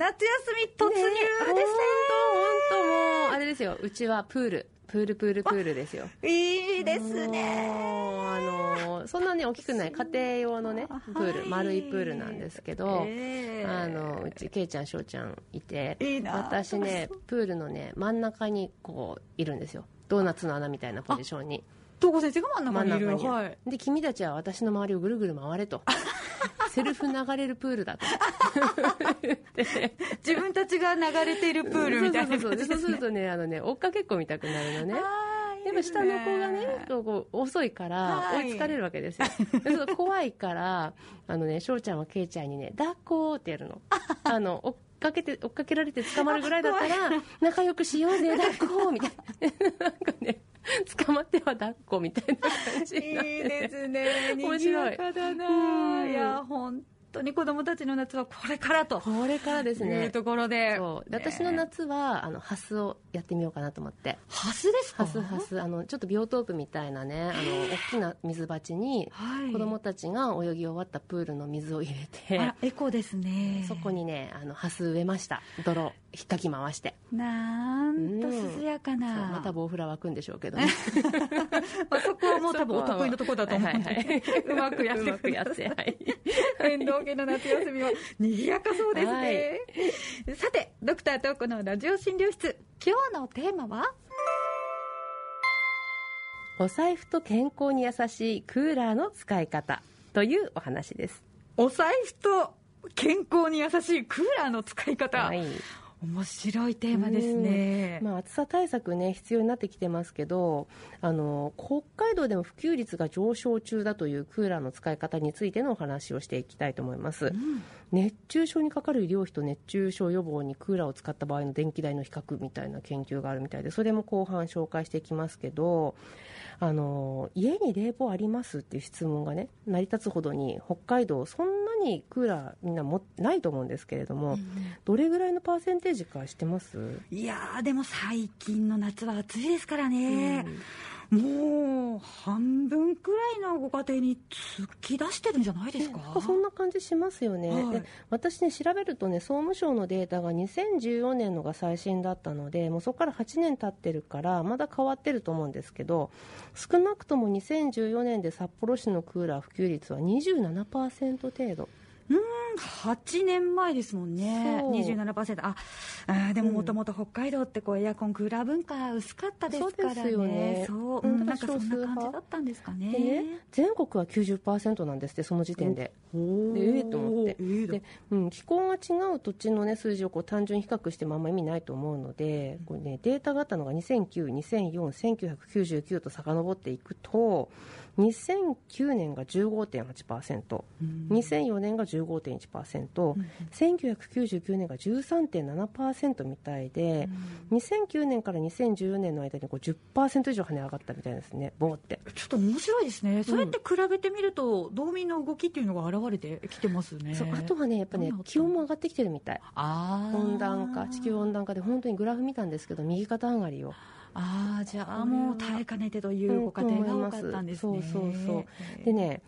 夏休み突入ですね。本当本当もうあれですよ。うちはプール。プールプールプールですよ。いいですね。あのそんなに大きくない家庭用のねプール、はい丸いプールなんですけど、えーあのうちけいちゃんしょうちゃんいて私ねプールのね真ん中にこういるんですよ。ドーナツの穴みたいなポジションに。東郷先生が真ん中にいる。真ん中にはい。で君たちは私の周りをぐるぐる回れと セルフ流れるプールだと。自分たちが流れているプールみたいなそうそうそうでそうするとねあのね追っかけっこ見たくなるのね。でも下の子がねこう遅いからはい。追いつかれるわけですよ、でそう怖いからあのね翔ちゃんはケイちゃんにね抱っこってやるの。あの追っかけて追っかけられて捕まるぐらいだったら仲良くしようぜ抱っこみたいな。なんかね 捕まっては抱っこみたいな感じいいですね。面白い。いや本当に子供たちの夏はこれからと。これからです いうねところで。そう。で私の夏はあのハスをやってみようかなと思って。ハスですか？ハスハス。あのちょっとビオトープみたいなねあの大きな水鉢にはい。子供たちが泳ぎ終わったプールの水を入れて。あらエコですね。そこにねあのハス植えました。泥引っかき回して。なんと涼やかそうな、またボウフラ湧くんでしょうけどね。まあ、そこはもう多分お得意のところだと思う。んで、はいはい。はい。うまくやって。うまくやって。はい。遠藤家の夏休みは賑やかそうですね、さてドクタートークのラジオ診療室。今日のテーマは？お財布と健康に優しいクーラーの使い方。というお話です。お財布と健康に優しいクーラーの使い方、はい面白いテーマですね、まあ、暑さ対策ね必要になってきてますけどあの北海道でも普及率が上昇中だというクーラーの使い方についてのお話をしていきたいと思います、熱中症にかかる医療費と熱中症予防にクーラーを使った場合の電気代の比較みたいな研究があるみたいでそれも後半紹介していきますけどあの家に冷房ありますっていう質問がね成り立つほどに北海道そんなにクーラーみんなもないと思うんですけれども、どれぐらいのパーセンテージか知ってます？いやーでも最近の夏は暑いですからね、もう半分くらいのご家庭に突き出してるんじゃないですか、なんかそんな感じしますよね、はい。で私ね調べるとね総務省のデータが2014年のが最新だったのでもうそこから8年経ってるからまだ変わってると思うんですけど少なくとも2014年で札幌市のクーラー普及率は27%程度うーん8年前ですもんね。そう。27%ああーでももともと北海道ってこうエアコンクーラー文化薄かったですからね。そうですよね。そううんうんなんかそんな感じだったんですかね。でね全国は90%なんですってその時点で。でええと思って。ええだで、うん、気候が違う土地の、ね、数字をこう単純に比較してもあんま意味ないと思うので、これね、データがあったのが2009、2004、1999と遡っていくと2009年が15.8%、2004年が15.1%、1999年が13.7%みたいで、2009年から2014年の間にこう10%以上跳ね上がったみたいですね、ボーって。ちょっと面白いですね、そうやって比べてみると道民の動きっていうのが現れてきてますね。あとはね、やっぱね気温も上がってきてるみたい。温暖化地球温暖化で本当にグラフ見たんですけど右肩上がりを。ああじゃあもう耐えかねてというご家庭が多かったんですね、そうそうそう。でね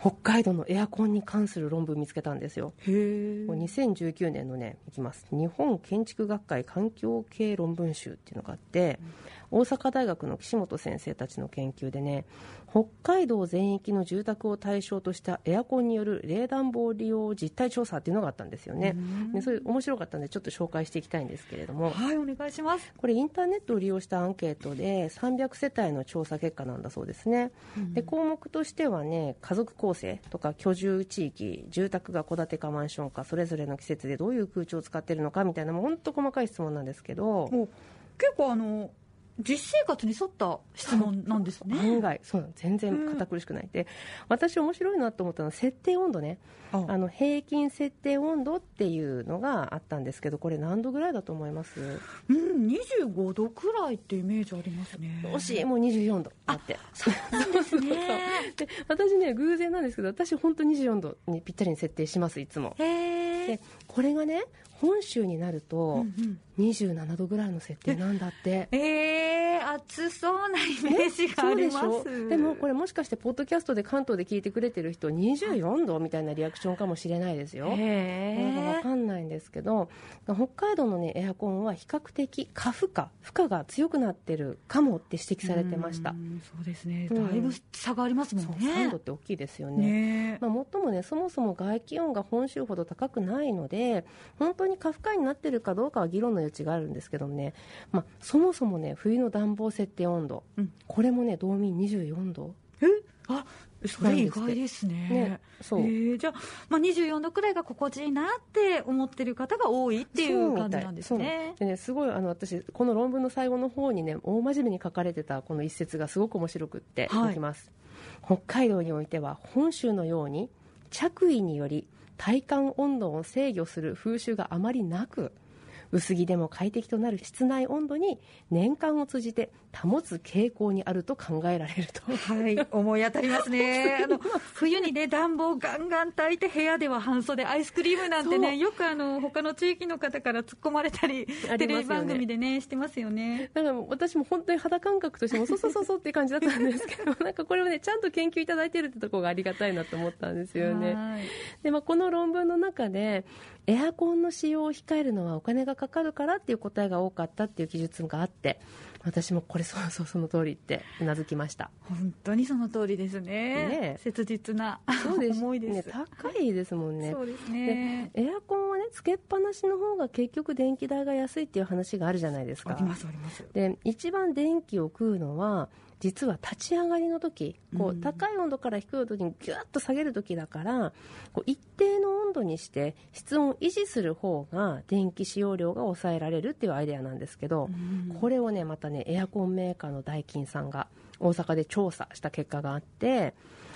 北海道のエアコンに関する論文見つけたんですよ。へえこれ2019年のねいきます。日本建築学会環境系論文集っていうのがあって、大阪大学の岸本先生たちの研究でね北海道全域の住宅を対象としたエアコンによる冷暖房利用実態調査っていうのがあったんですよね。でそれ面白かったんでちょっと紹介していきたいんですけれども。はいお願いします。これインターネットを利用したアンケートで300世帯の調査結果なんだそうですね、で項目としてはね家族構成とか居住地域住宅が戸建てかマンションかそれぞれの季節でどういう空調を使っているのかみたいなもう本当細かい質問なんですけど。もう結構あの実生活に沿った質問なんですね。案外。そうなの。全然堅苦しくない。で私面白いなと思ったのは設定温度ね。あ。あの平均設定温度っていうのがあったんですけどこれ何度ぐらいだと思います？うん25度くらいってイメージありますね。惜しい。もう24度だって。そうですね。で私ね偶然なんですけど私本当24度にぴったりに設定しますいつも。へえでこれがね本州になるとうんうん。27度ぐらいの設定なんだって。えー、暑そうなイメージがあります、そうでもこれもしかしてポッドキャストで関東で聞いてくれてる人24度みたいなリアクションかもしれないですよ、なんかわかんないんですけど北海道の、ね、エアコンは比較的過負荷負荷が強くなってるかもって指摘されてました。そうですね。だいぶ差がありますもんね、うん、3度って大きいですよね、ね、まあ、もっともねそもそも外気温が本州ほど高くないので本当に過負荷になってるかどうかは議論の余地があるんですけどね、まあ、そもそもね冬の暖房設定温度、うん、これもね道民24度。え？あそれ意外ですね。ねそう。えー、じゃあ、まあ、24度くらいが心地いいなって思ってる方が多いっていう感じなんですね。でねすごいあの私、この論文の最後の方にね、大真面目に書かれてたこの一節がすごく面白くってい。きます、はい、北海道においては本州のように着衣により体感温度を制御する風習があまりなく薄着でも快適となる室内温度に年間を通じて保つ傾向にあると考えられると、はい、思い当たりますね。あの冬にね暖房ガンガン炊いて部屋では半袖アイスクリームなんてねよくあの他の地域の方から突っ込まれたり、ね、テレビ番組でねしてますよね。だから私も本当に肌感覚としてもそうそうそうそうっていう感じだったんですけど なんかこれをねちゃんと研究いただいてるってところがありがたいなと思ったんですよね。で、まあ、この論文の中でエアコンの使用を控えるのはお金がかかるからっていう答えが多かったっていう記述があって私もこれそうそうその通りってうなずきました。本当にその通りですね。ね切実なそうです思いです、ね、高いですもんね。そうですね。エアコンつけっぱなしの方が結局電気代が安いっていう話があるじゃないですか。ありますあります。で一番電気を食うのは実は立ち上がりの時こう高い温度から低い温度にギュッと下げる時だからこう一定の温度にして室温を維持する方が電気使用量が抑えられるっていうアイデアなんですけどこれをねまたねエアコンメーカーのダイキンさんが大阪で調査した結果があって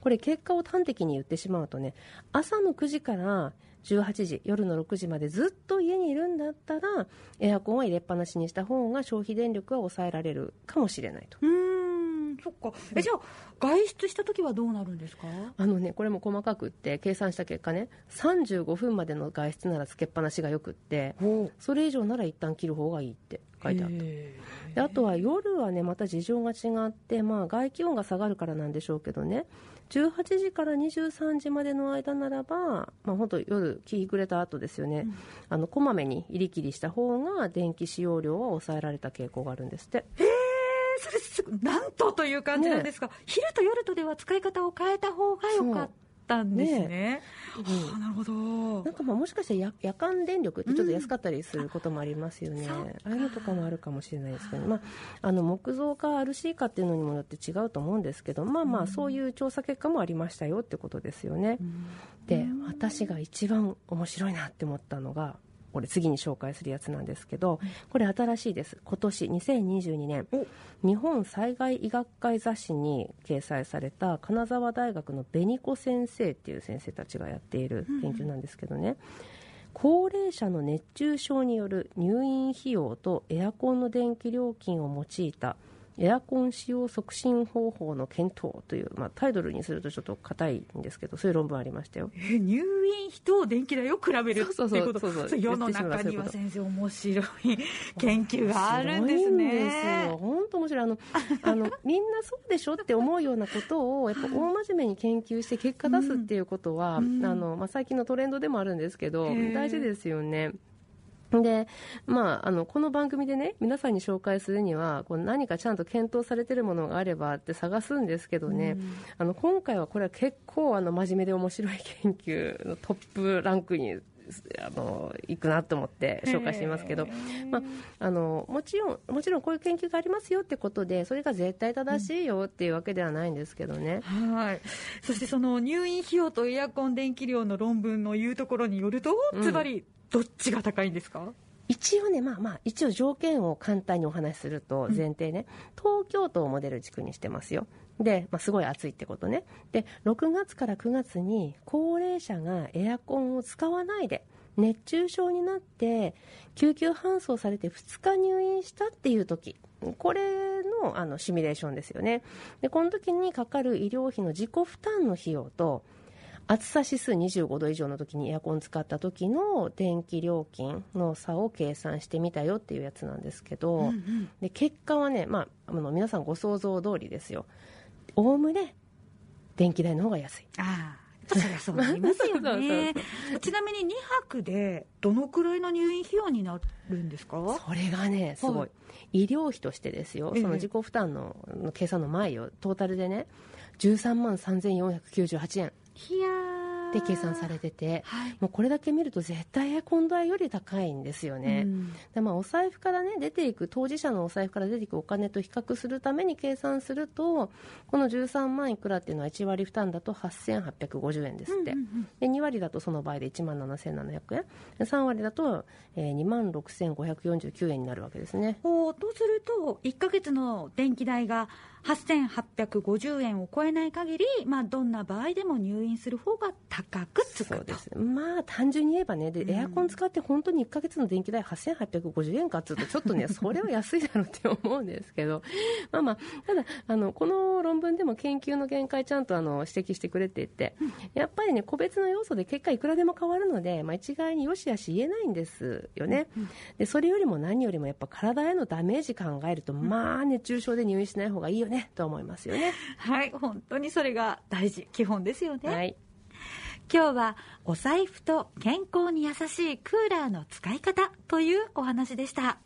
これ結果を端的に言ってしまうとね朝の9時から18時夜の6時までずっと家にいるんだったらエアコンは入れっぱなしにした方が消費電力は抑えられるかもしれないと。そっか。えじゃあ外出した時はどうなるんですか？あのねこれも細かくって計算した結果ね35分までの外出ならつけっぱなしがよくってそれ以上なら一旦切る方がいいって書いてあった。であとは夜はねまた事情が違って、まあ、外気温が下がるからなんでしょうけどね。18時から23時までの間ならば、まあ、本当夜日暮れた後ですよね、うん、あのこまめに入り切りした方が電気使用量は抑えられた傾向があるんですって。それなんとという感じなんですが、ね、昼と夜とでは使い方を変えた方がよかったんですね。ねはあ、なるほど。なんかまあもしかして夜夜間電力ってちょっと安かったりすることもありますよね。うん、ああいうのとかもあるかもしれないですけど、まあ、あの木造か RC かっていうのにもよって違うと思うんですけど、まあまあそういう調査結果もありましたよってことですよね。うん、で、私が一番面白いなって思ったのが、これ次に紹介するやつなんですけど、これ新しいです。今年2022年。日本災害医学会雑誌に掲載された金沢大学の紅子先生っていう先生たちがやっている研究なんですけどね、うん高齢者の熱中症による入院費用とエアコンの電気料金を用いたエアコン使用促進方法の検討という、まあ、タイトルにするとちょっと硬いんですけどそういう論文ありましたよ。え入院費と電気代を比べるそうそうそうそう。そう世の中には先生面白い研究があるんですね。本当面白い。あのあの みんなそうでしょって思うようなことをやっぱ大真面目に研究して結果出すっていうことは、うん、あのまあ、最近のトレンドでもあるんですけど大事ですよね。で、まあ、あの、この番組でね、皆さんに紹介するには、こう何かちゃんと検討されてるものがあればって探すんですけどね、うん、あの、今回はこれは結構、あの、真面目で面白い研究のトップランクにあの行くなと思って紹介していますけど、まあ、あのもちろんもちろんこういう研究がありますよってことでそれが絶対正しいよっていうわけではないんですけどね、うん、はい。そしてその入院費用とエアコン電気量の論文の言うところによると、つまりどっちが高いんですか？一応ね、まあまあ、一応条件を簡単にお話しすると、前提ね、うん、東京都をモデル地区にしてますよ。で、まあ、すごい暑いってことね。で、6月から9月に高齢者がエアコンを使わないで、熱中症になって救急搬送されて2日入院したっていう時これのあのシミュレーションですよねでこの時にかかる医療費の自己負担の費用と暑さ指数25度以上の時にエアコン使った時の電気料金の差を計算してみたよっていうやつなんですけど、うんうん、で結果はね、まあ、あの皆さんご想像通りですよ。おおむね電気代の方が安い。あそりゃそうなりますよね。ちなみに2泊でどのくらいの入院費用になるんですか？それがねすごい、はい、医療費としてですよ。その自己負担の計算の前よ。トータルでね13万3498円で計算されてて、はい、もうこれだけ見ると絶対エアコン代より高いんですよね、うん、でまあ、お財布から、ね、出ていく当事者のお財布から出ていくお金と比較するために計算するとこの13万いくらっていうのは1割負担だと8850円ですって、うんうんうん、で2割だとその場合で1万7700円。3割だと、えー、2万6549円になるわけですね。おとすると1か月の電気代が8850円を超えない限り、まあ、どんな場合でも入院する方が高くつくそうです。まあ単純に言えばねで、エアコン使って本当に1か月の電気代8850円かっつうとちょっとね それは安いだろうって思うんですけど。まあまあただあのこの論文でも研究の限界ちゃんとあの指摘してくれていて、やっぱりね個別の要素で結果いくらでも変わるので、まあ、一概によしあし言えないんですよね、でそれよりも何よりもやっぱ体へのダメージ考えると、まあ熱中症で入院しない方がいいよねねと思いますよね。はい本当にそれが大事基本ですよね、はい、今日はお財布と健康に優しいクーラーの使い方というお話でした